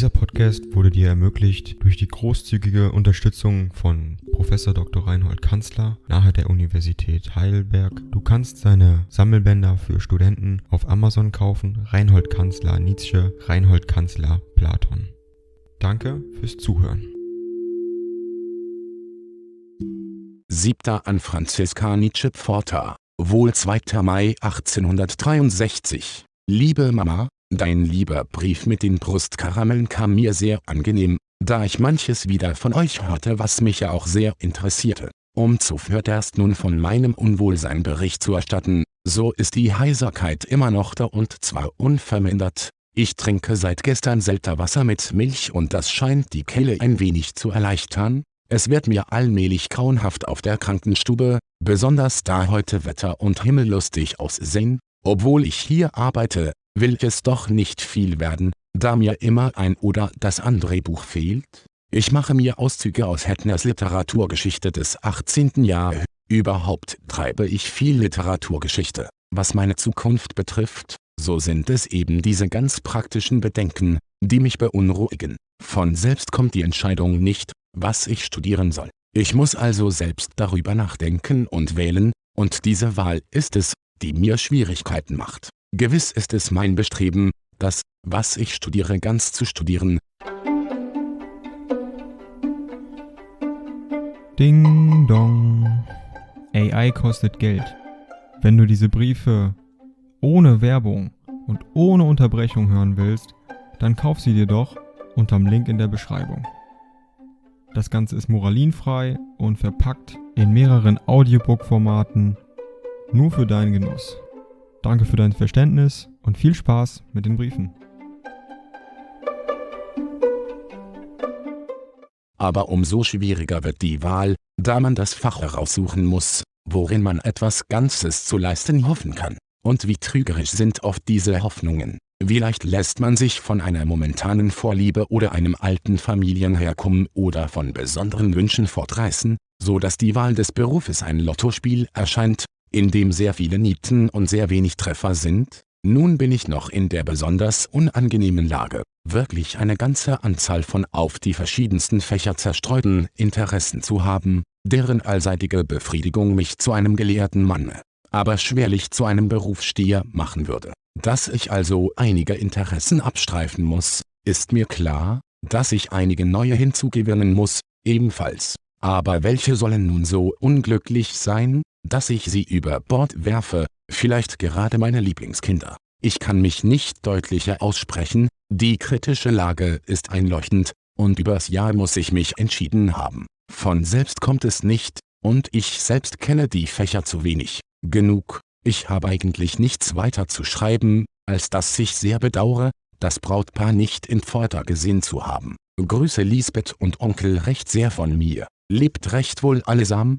Dieser Podcast wurde dir ermöglicht durch die großzügige Unterstützung von Professor Dr. Reinhold Kanzler nahe der Universität Heidelberg. Du kannst seine Sammelbänder für Studenten auf Amazon kaufen. Reinhold Kanzler Nietzsche, Reinhold Kanzler Platon. Danke fürs Zuhören. Siebter an Franziska Nietzsche Pforta, wohl 2. Mai 1863. Liebe Mama, dein lieber Brief mit den Brustkaramellen kam mir sehr angenehm, da ich manches wieder von euch hörte was mich ja auch sehr interessierte. Um zuvörderst nun von meinem Unwohlsein Bericht zu erstatten, so ist die Heiserkeit immer noch da und zwar unvermindert. Ich trinke seit gestern Selterwasser mit Milch und das scheint die Kehle ein wenig zu erleichtern. Es wird mir allmählich grauenhaft auf der Krankenstube, besonders da heute Wetter und Himmel lustig aussehen. Obwohl ich hier arbeite, will es doch nicht viel werden, da mir immer ein oder das andere Buch fehlt. Ich mache mir Auszüge aus Hettners Literaturgeschichte des 18. Jahrhunderts. Überhaupt treibe ich viel Literaturgeschichte. Was meine Zukunft betrifft, so sind es eben diese ganz praktischen Bedenken, die mich beunruhigen. Von selbst kommt die Entscheidung nicht, was ich studieren soll. Ich muss also selbst darüber nachdenken und wählen, und diese Wahl ist es, die mir Schwierigkeiten macht. Gewiss ist es mein Bestreben, das, was ich studiere ganz zu studieren. Ding dong. AI kostet Geld. Wenn du diese Briefe ohne Werbung und ohne Unterbrechung hören willst, dann kauf sie dir doch unterm Link in der Beschreibung. Das Ganze ist moralinfrei und verpackt in mehreren Audiobook-Formaten nur für deinen Genuss. Danke für dein Verständnis und viel Spaß mit den Briefen. Aber umso schwieriger wird die Wahl, da man das Fach heraussuchen muss, worin man etwas Ganzes zu leisten hoffen kann. Und wie trügerisch sind oft diese Hoffnungen. Wie leicht lässt man sich von einer momentanen Vorliebe oder einem alten Familienherkommen oder von besonderen Wünschen fortreißen, so dass die Wahl des Berufes ein Lottospiel erscheint, in dem sehr viele Nieten und sehr wenig Treffer sind? Nun bin ich noch in der besonders unangenehmen Lage, wirklich eine ganze Anzahl von auf die verschiedensten Fächer zerstreuten Interessen zu haben, deren allseitige Befriedigung mich zu einem gelehrten Manne, aber schwerlich zu einem Berufssteher machen würde. Dass ich also einige Interessen abstreifen muss, ist mir klar, dass ich einige neue hinzugewinnen muss, ebenfalls. Aber welche sollen nun so unglücklich sein, dass ich sie über Bord werfe, vielleicht gerade meine Lieblingskinder. Ich kann mich nicht deutlicher aussprechen, die kritische Lage ist einleuchtend, und übers Jahr muss ich mich entschieden haben. Von selbst kommt es nicht, und ich selbst kenne die Fächer zu wenig. Genug, ich habe eigentlich nichts weiter zu schreiben, als dass ich sehr bedauere, das Brautpaar nicht in Pforta gesehen zu haben. Grüße Lisbeth und Onkel recht sehr von mir. Lebt recht wohl allesam,